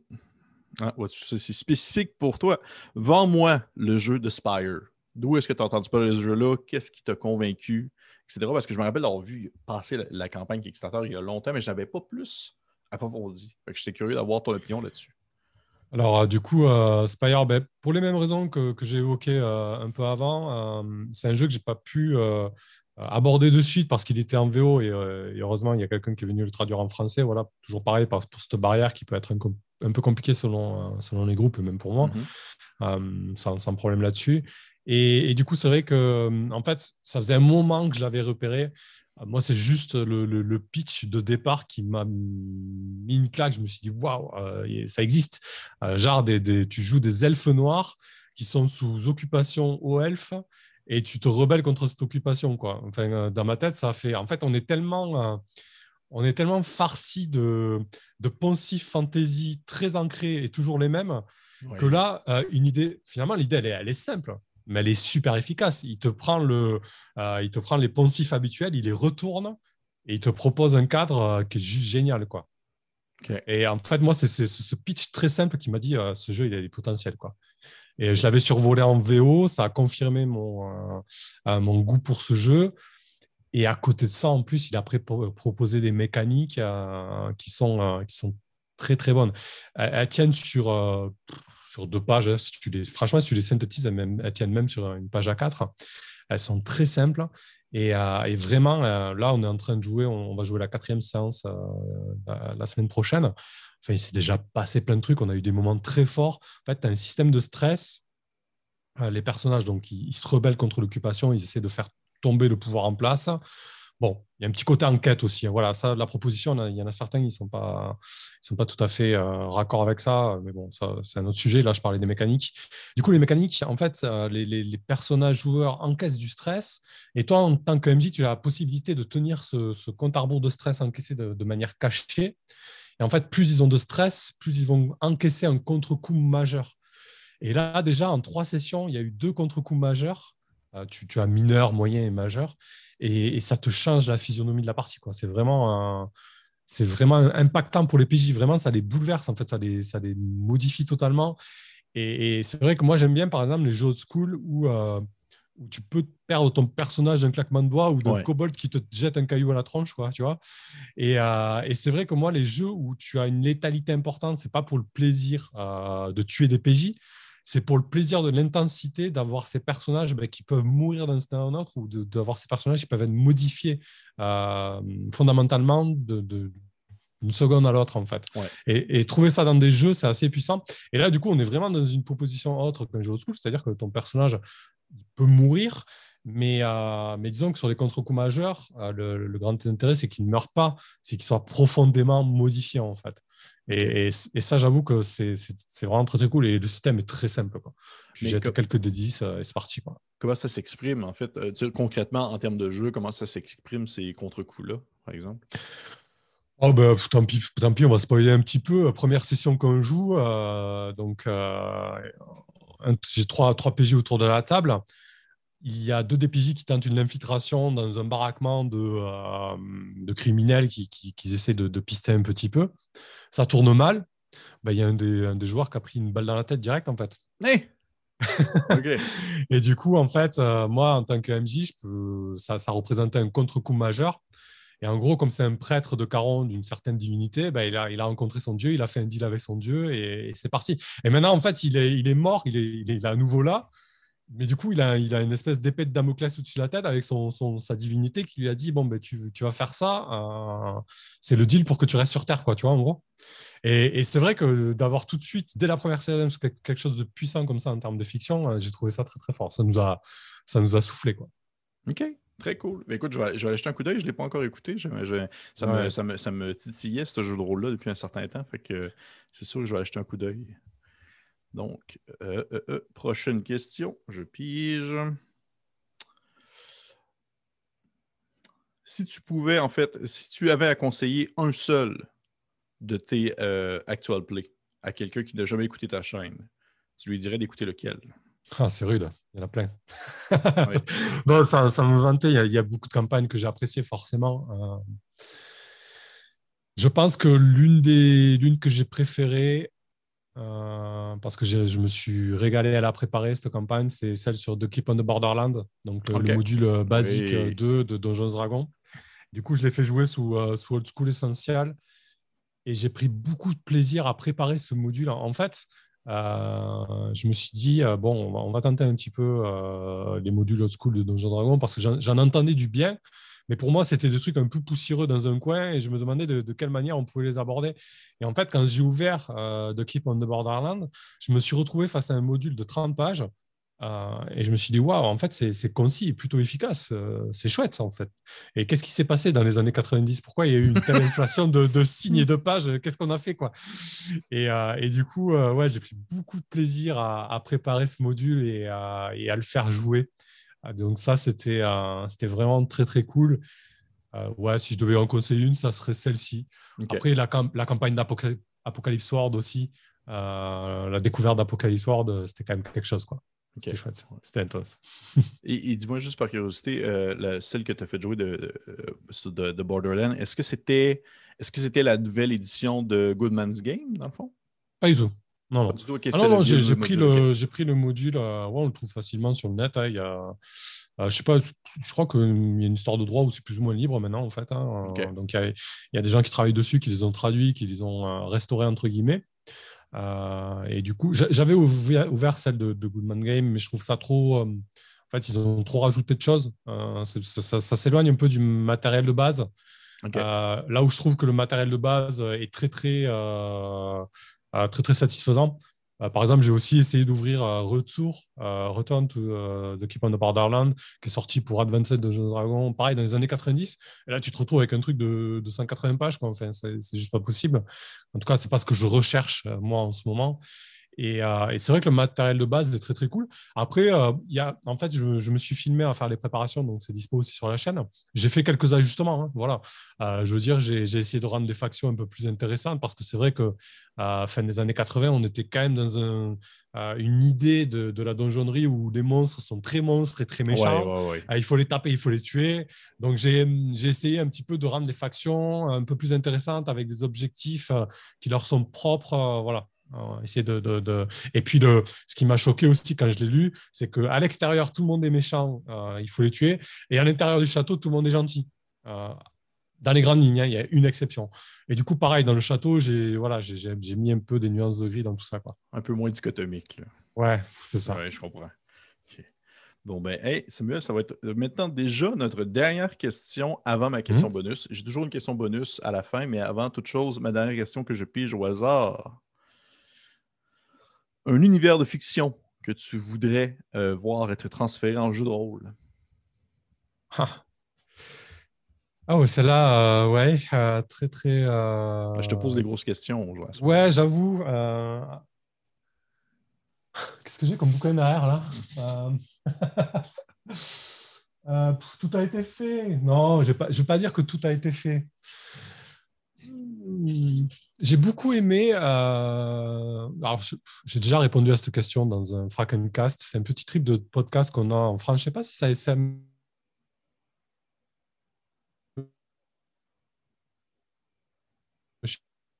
ah, c'est spécifique pour toi. Vends-moi le jeu de Spire. D'où est-ce que tu as entendu parler de ce jeu-là? Qu'est-ce qui t'a convaincu? Parce que je me rappelle d'avoir vu passer la, campagne Kickstarter il y a longtemps, mais je n'avais pas plus approfondi. Fait que j'étais curieux d'avoir ton opinion là-dessus. Alors, euh, du coup, euh, Spire, ben, pour les mêmes raisons que, j'ai évoquées euh, un peu avant, c'est un jeu que je n'ai pas pu aborder de suite parce qu'il était en VO et, heureusement, il y a quelqu'un qui est venu le traduire en français. Voilà, toujours pareil pour, cette barrière qui peut être un, peu compliquée selon, selon les groupes et même pour moi, sans, sans, problème là-dessus. Et, du coup, c'est vrai que, euh, en fait, ça faisait un moment que je l'avais repéré. Euh, moi, c'est juste le, pitch de départ qui m'a mis une claque. Je me suis dit, waouh, euh, ça existe. genre, des, tu joues des elfes noirs qui sont sous occupation aux elfes et tu te rebelles contre cette occupation. Quoi. Enfin, dans ma tête, ça fait. En fait, on est tellement. on est tellement farci de, de poncifs fantasy très ancrés et toujours les mêmes que là, une idée, finalement, l'idée, elle est simple mais elle est super efficace. Il te prend, le, euh, il te prend les poncifs habituels, il les retourne et il te propose un cadre euh, qui est juste génial. Quoi. Et en fait, moi, c'est ce pitch très simple qui m'a dit euh, ce jeu, il a des potentiels. Quoi. Et je l'avais survolé en VO, ça a confirmé mon, mon goût pour ce jeu. Et à côté de ça, en plus, il a proposé des mécaniques qui, sont, qui sont très, très bonnes. Elles, tiennent sur sur deux pages. Hein, franchement, si tu les synthétises, elles, tiennent même sur une page A4. Elles sont très simples. Et, euh, vraiment, euh, là, on est en train de jouer, on, va jouer la quatrième séance euh, la, semaine prochaine. Enfin, il s'est déjà passé plein de trucs. On a eu des moments très forts. En fait, tu as un système de stress. les personnages, donc, ils se rebellent contre l'occupation. Ils essaient de faire tomber le pouvoir en place. Bon, il y a un petit côté enquête aussi. Hein. Voilà, ça, la proposition, il y en a certains qui ne sont, pas, sont pas tout à fait euh, raccord avec ça, mais bon, c'est un autre sujet. Là, je parlais des mécaniques. Du coup, les mécaniques, en fait, euh, les, personnages joueurs encaissent du stress, et toi, en tant que MJ, tu as la possibilité de tenir ce, compte à rebours de stress encaissé de, de, manière cachée. Et en fait, plus ils ont de stress, plus ils vont encaisser un contre-coup majeur. Et là, déjà, en trois sessions, il y a eu deux contre-coups majeurs euh, tu, as mineur, moyen et majeur, et, ça te change la physionomie de la partie. C'est vraiment, c'est vraiment impactant pour les PJ. Vraiment, ça les bouleverse, en fait, ça les, ça les modifie totalement. Et, c'est vrai que moi, j'aime bien, par exemple, les jeux old school où, euh, où tu peux perdre ton personnage d'un claquement de doigts ou d'un kobold qui te jette un caillou à la tronche, quoi, tu vois. Et, euh, et c'est vrai que moi, les jeux où tu as une létalité importante, c'est pas pour le plaisir de tuer des PJ, c'est pour le plaisir de l'intensité d'avoir ces personnages ben, qui peuvent mourir d'un instant à un autre ou d'avoir ces personnages qui peuvent être modifiés euh, fondamentalement de, d'une seconde à l'autre en fait. Et, trouver ça dans des jeux, c'est assez puissant. Et là, du coup, on est vraiment dans une proposition autre qu'un jeu old school, c'est-à-dire que ton personnage peut mourir, Mais, euh, mais disons que sur les contre-coups majeurs, euh, le, grand intérêt, c'est qu'ils ne meurent pas, c'est qu'ils soient profondément modifiés, en fait. Et, et, ça, j'avoue que c'est vraiment très, très cool. Et le système est très simple. Quoi. Tu jettes quelques D10 et c'est parti. Quoi. Comment ça s'exprime, en fait? concrètement, en termes de jeu, comment ça s'exprime, ces contre-coups-là, par exemple? Oh ben, tant, pis, tant pis, on va spoiler un petit peu. Première session qu'on joue, donc j'ai trois, trois PJ autour de la table. Il y a deux DPJ qui tentent une infiltration dans un baraquement de, euh, de criminels qui, qui, essaient de, pister un petit peu. Ça tourne mal. Ben, il y a un des, des, joueurs qui a pris une balle dans la tête direct, en fait. Hey et du coup, en fait, euh, moi, en tant que MJ, je peux, ça, ça représentait un contre-coup majeur. Et en gros, comme c'est un prêtre de Caron d'une certaine divinité, ben, il, a, il, a, rencontré son dieu, il a fait un deal avec son dieu et, c'est parti. Et maintenant, en fait, il est, il est mort, il est, il est, à nouveau là. Mais du coup, il a, il a une espèce d'épée de Damoclès au-dessus de la tête avec son, son, sa divinité qui lui a dit Bon, ben, tu, tu vas faire ça, euh, c'est le deal pour que tu restes sur Terre, quoi, tu vois, en gros. Et, et c'est vrai que d'avoir tout de suite, dès la première série, quelque chose de puissant comme ça en termes de fiction, euh, j'ai trouvé ça très, très fort. Ça nous a, ça nous a soufflé, quoi. OK. Très cool. Mais écoute, je vais, je vais aller jeter un coup d'œil. Je ne l'ai pas encore écouté. ça, me, ça, me, ça, me, titillait, ce jeu de rôle-là, depuis un certain temps. Fait que c'est sûr que je vais aller jeter un coup d'œil. Donc, euh, euh, euh, prochaine question. Je pige. Si tu pouvais, en fait, si tu avais à conseiller un seul de tes actual plays à quelqu'un qui n'a jamais écouté ta chaîne, tu lui dirais d'écouter lequel? Ah, c'est rude, il y en a plein. non, ça, ça, me vantait, il y, a, beaucoup de campagnes que j'ai appréciées forcément. Euh. je pense que l'une des l'une que j'ai préférées, euh, parce que je me suis régalé à la préparer, cette campagne, c'est celle sur The Keep on the Borderland, donc le, module basique 2 de Dungeons Dragons. Du coup, je l'ai fait jouer sous, euh, sous Old School Essential et j'ai pris beaucoup de plaisir à préparer ce module. En fait, euh, je me suis dit, euh, bon, on va, tenter un petit peu euh, les modules old school de Donjon Dragon parce que j'en entendais du bien. Mais pour moi, c'était des trucs un peu poussiéreux dans un coin et je me demandais de, quelle manière on pouvait les aborder. Et en fait, quand j'ai ouvert The Keep on the Borderland, je me suis retrouvé face à un module de 30 pages euh, et je me suis dit, waouh, en fait, c'est concis et plutôt efficace. Euh, c'est chouette, en fait. Et qu'est-ce qui s'est passé dans les années 90 Pourquoi il y a eu une telle inflation de, signes et de pages? Qu'est-ce qu'on a fait, quoi? Et, euh, et, du coup, ouais, j'ai pris beaucoup de plaisir à, préparer ce module et, et, à le faire jouer. Donc, ça, c'était vraiment très, très cool. ouais, si je devais en conseiller une, ça serait celle-ci. Après, la, la campagne d'Apocalypse World aussi, la découverte d'Apocalypse World, c'était quand même quelque chose, quoi. C'était chouette, c'était intense. et, dis-moi juste par curiosité, euh, la, celle que tu as fait jouer de, de, de Borderlands, est-ce que c'était est-ce que c'était la nouvelle édition de Goodman's Game, dans le fond? Pas du tout. Non, non. Ah non, non j'ai pris, le, j'ai pris le module, euh, ouais, on le trouve facilement sur le net. Hein, il y a, euh, je sais pas, je crois qu'il y a une histoire de droit où c'est plus ou moins libre maintenant, en fait. Hein, donc, il y, a, il y, a, des gens qui travaillent dessus, qui les ont traduits, qui les ont restaurés, entre guillemets. Euh, et du coup, j'avais ouvert, celle de, Goodman Game, mais je trouve ça trop. Euh, en fait, ils ont trop rajouté de choses. Euh, ça, s'éloigne un peu du matériel de base. là où je trouve que le matériel de base est très, très, très, très satisfaisant, euh, par exemple, j'ai aussi essayé d'ouvrir euh, Retour, euh, Return to the Keep on the Borderland, qui est sorti pour Advanced Dungeons Dragon, pareil, dans les années 90. Et là, tu te retrouves avec un truc de, 180 pages. Quoi. Enfin, c'est juste pas possible. En tout cas, c'est pas ce que je recherche, moi, en ce moment. Euh, et, c'est vrai que le matériel de base est très très cool. Après, euh, y a, en fait, je, me suis filmé à faire les préparations, donc c'est dispo aussi sur la chaîne. J'ai fait quelques ajustements. Hein, voilà. Euh, je veux dire, j'ai essayé de rendre les factions un peu plus intéressantes parce que c'est vrai que fin des années 80, on était quand même dans un, une idée de, la donjonnerie où les monstres sont très monstres et très méchants. il faut les taper, il faut les tuer. Donc j'ai essayé un petit peu de rendre les factions un peu plus intéressantes avec des objectifs qui leur sont propres. voilà. Essayer de, de, Et puis, ce qui m'a choqué aussi quand je l'ai lu, c'est qu'à l'extérieur, tout le monde est méchant, euh, il faut les tuer. Et à l'intérieur du château, tout le monde est gentil. Euh, dans les grandes lignes, hein, il y a une exception. Et du coup, pareil, dans le château, j'ai voilà, j'ai mis un peu des nuances de gris dans tout ça. Quoi. Un peu moins dichotomique. Ouais, c'est ça. Ouais, je comprends. Bon, ben, hey, Samuel, ça va être maintenant déjà notre dernière question avant ma question mmh. bonus. J'ai toujours une question bonus à la fin, mais avant toute chose, ma dernière question que je pige au hasard un univers de fiction que tu voudrais euh, voir être transféré en jeu de rôle? Ah, ouais, celle-là, ouais, très, très. Je te pose des grosses questions. Ouais, j'avoue. Qu'est-ce que j'ai comme bouquin derrière là? Euh, Tout a été fait. Non, je ne vais pas dire que tout a été fait. Hmm, j'ai beaucoup aimé. Euh... j'ai déjà répondu à cette question dans un Frakencast. C'est un petit trip de podcast qu'on a en France. Je ne sais pas si ça SM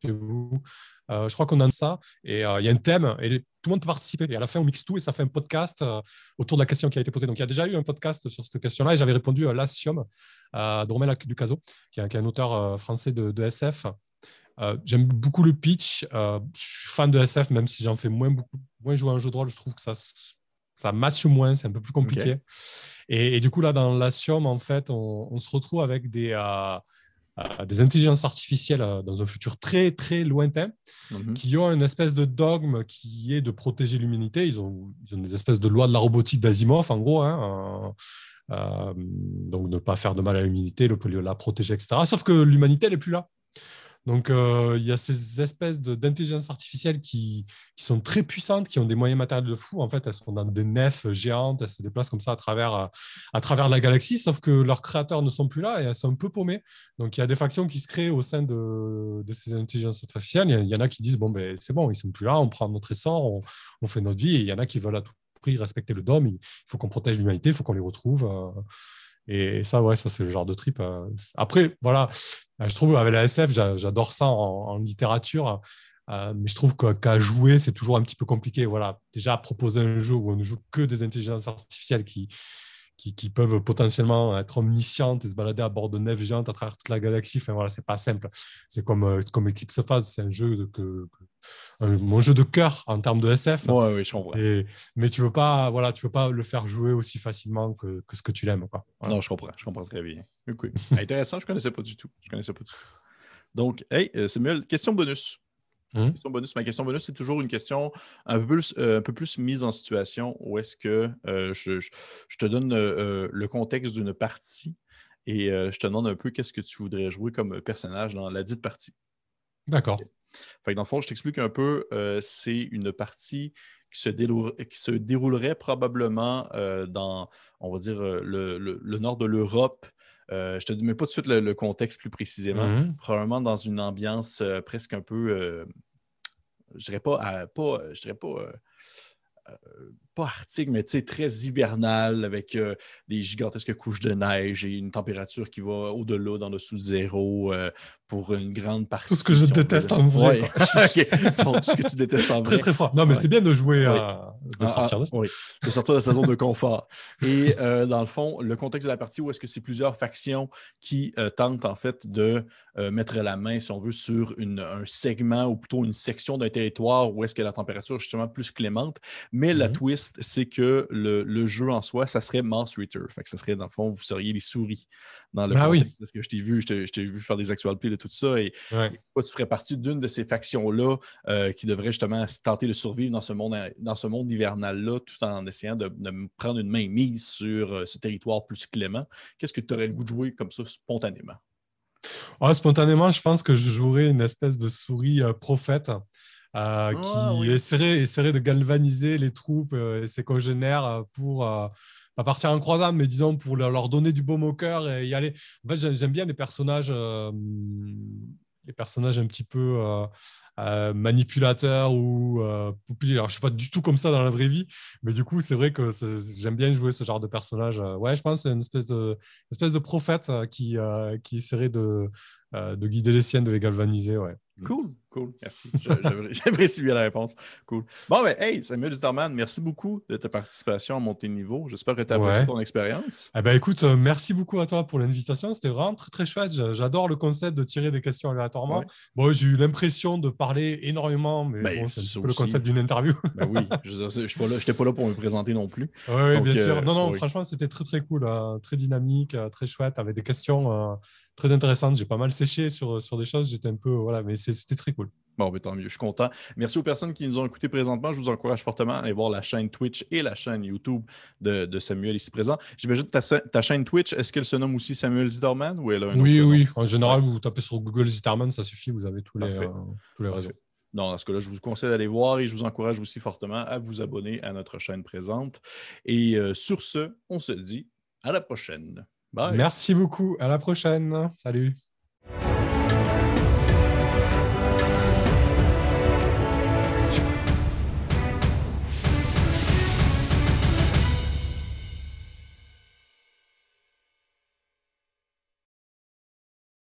chez vous. Euh, je crois qu'on a ça. Et euh, il y a un thème et tout le monde peut participer. Et à la fin, on mixe tout et ça fait un podcast euh, autour de la question qui a été posée. Donc, il y a déjà eu un podcast sur cette question-là et j'avais répondu à Lassium de Romain Ducaso, qui est, un auteur français de, SF. J'aime beaucoup le pitch. je suis fan de SF, même si j'en fais moins, beaucoup, moins jouer à un jeu de rôle. Je trouve que ça, ça match moins, c'est un peu plus compliqué. Et, du coup, là, dans Lassium, en fait, on, on se retrouve avec des des intelligences artificielles euh, dans un futur très très lointain, mhm. qui ont une espèce de dogme qui est de protéger l'humanité. Ils ont, ils ont, des espèces de lois de la robotique d'Asimov, en gros. Hein, euh, euh, donc ne pas faire de mal à l'humanité, la protéger, etc. Sauf que l'humanité, elle n'est plus là. Donc, euh, il y a ces espèces d'intelligence artificielle qui, sont très puissantes, qui ont des moyens matériels de fou. En fait, elles sont dans des nefs géantes, elles se déplacent comme ça à travers, euh, à travers la galaxie, sauf que leurs créateurs ne sont plus là et elles sont un peu paumées. Donc, il y a des factions qui se créent au sein de, ces intelligences artificielles. Il y, en a qui disent, bon, ben, c'est bon, ils sont plus là, on prend notre essor, on, on, fait notre vie. Et il y en a qui veulent à tout prix respecter le dôme. Il faut qu'on protège l'humanité, il faut qu'on les retrouve. Euh, et ça, ouais, ça, c'est le genre de trip. Euh. Après, voilà, euh, je trouve avec la SF, j'adore ça en, littérature. Euh, mais je trouve qu'à jouer, c'est toujours un petit peu compliqué. Voilà, déjà proposer un jeu où on ne joue que des intelligences artificielles qui, qui, peuvent potentiellement être omniscientes et se balader à bord de nefs géantes à travers toute la galaxie. Enfin voilà, c'est pas simple. C'est comme, euh, comme Eclipse Phase, c'est un jeu de, que, mon jeu de cœur en termes de SF. Ouais, oui, je comprends. mais tu veux pas, voilà, tu veux pas le faire jouer aussi facilement que, que ce que tu l'aimes. Quoi. Non, je comprends, je comprends très bien. Intéressant, je connaissais pas du tout. Je connaissais pas du tout. Donc, hey, euh, Samuel, question bonus. Mmh. bonus. Ma question bonus, c'est toujours une question un peu plus, euh, un peu plus mise en situation où est-ce que euh, je, te donne euh, le contexte d'une partie et je te demande un peu qu'est-ce que tu voudrais jouer comme personnage dans la dite partie. D'accord. Fait dans le fond, je t'explique un peu. c'est une partie qui se, qui se déroulerait probablement dans, on va dire, le nord de l'Europe euh, je te dis mais pas tout de suite le, contexte plus précisément. Mhm. Probablement dans une ambiance euh, presque un peu, euh, je dirais pas, pas je dirais pas pas arctique, mais très hivernal, avec euh, des gigantesques couches de neige et une température qui va au-delà, dans le sous-zéro, euh, pour une grande partie. Tout ce que je déteste en vrai. tout ce que tu détestes en vrai. Très, très fort. Non, mais c'est bien de jouer, de, sortir de... oui. de sortir de sa zone de confort. Et euh, dans le fond, le contexte de la partie, où est-ce que c'est plusieurs factions qui tentent, en fait, de mettre la main, si on veut, sur une, un segment ou plutôt une section d'un territoire où est-ce que la température est justement plus clémente. Mais la mhm. twist, c'est que le, jeu en soi, ça serait Mouse Reader. Fait que ça serait, dans le fond, vous seriez les souris dans le ah contexte. Parce que je t'ai vu, je t'ai vu faire des actualités de tout ça. Et, tu ferais partie d'une de ces factions-là euh, qui devrait justement tenter de survivre dans ce monde, dans ce monde hivernal-là, tout en essayant de, prendre une main mise sur euh, ce territoire plus clément. Qu'est-ce que tu aurais le goût de jouer comme ça spontanément? spontanément, je pense que je jouerais une espèce de souris euh, prophète. Euh, ah, qui essaierait, de galvaniser les troupes euh, et ses congénères euh, pour pas partir en croisade, mais disons pour leur, donner du baume au cœur et y aller. En fait, j'aime bien les personnages, les personnages un petit peu manipulateurs ou poupilles. Alors, je suis pas du tout comme ça dans la vraie vie, mais du coup, c'est vrai que j'aime bien jouer ce genre de personnage. Ouais, je pense que c'est une espèce de, espèce de prophète qui, qui essaierait de, de guider les siennes, de les galvaniser. Ouais. Cool. Cool, merci. J'apprécie bien la réponse. Cool. Bon, ben, hey, Samuel Zitterman, merci beaucoup de ta participation à Monter Niveau. J'espère que tu as apprécié ton expérience. Eh ben, écoute, euh, merci beaucoup à toi pour l'invitation. C'était vraiment très, très chouette. J'adore le concept de tirer des questions aléatoirement. Bon, j'ai eu l'impression de parler énormément, mais ben, c'est le concept d'une interview. ben oui, je n'étais pas, là pour me présenter non plus. Oui, bien sûr. Euh, non, non, franchement, c'était très, très cool, hein. très dynamique, euh, très chouette, avec des questions très intéressantes. J'ai pas mal séché sur, sur des choses. J'étais un peu, voilà, mais c'était très cool. Bon, ben, tant mieux, je suis content. Merci aux personnes qui nous ont écoutés présentement. Je vous encourage fortement à aller voir la chaîne Twitch et la chaîne YouTube de, Samuel ici présent. J'imagine que ta, ta, chaîne Twitch, est-ce qu'elle se nomme aussi Samuel Zitterman ou elle a un Oui, oui. En général, vous tapez sur Google Zitterman, ça suffit, vous avez tous les, euh, tous les réseaux. Non, dans ce cas-là, je vous conseille d'aller voir et je vous encourage aussi fortement à vous abonner à notre chaîne présente. Et euh, sur ce, on se dit à la prochaine. Merci beaucoup. À la prochaine. Salut.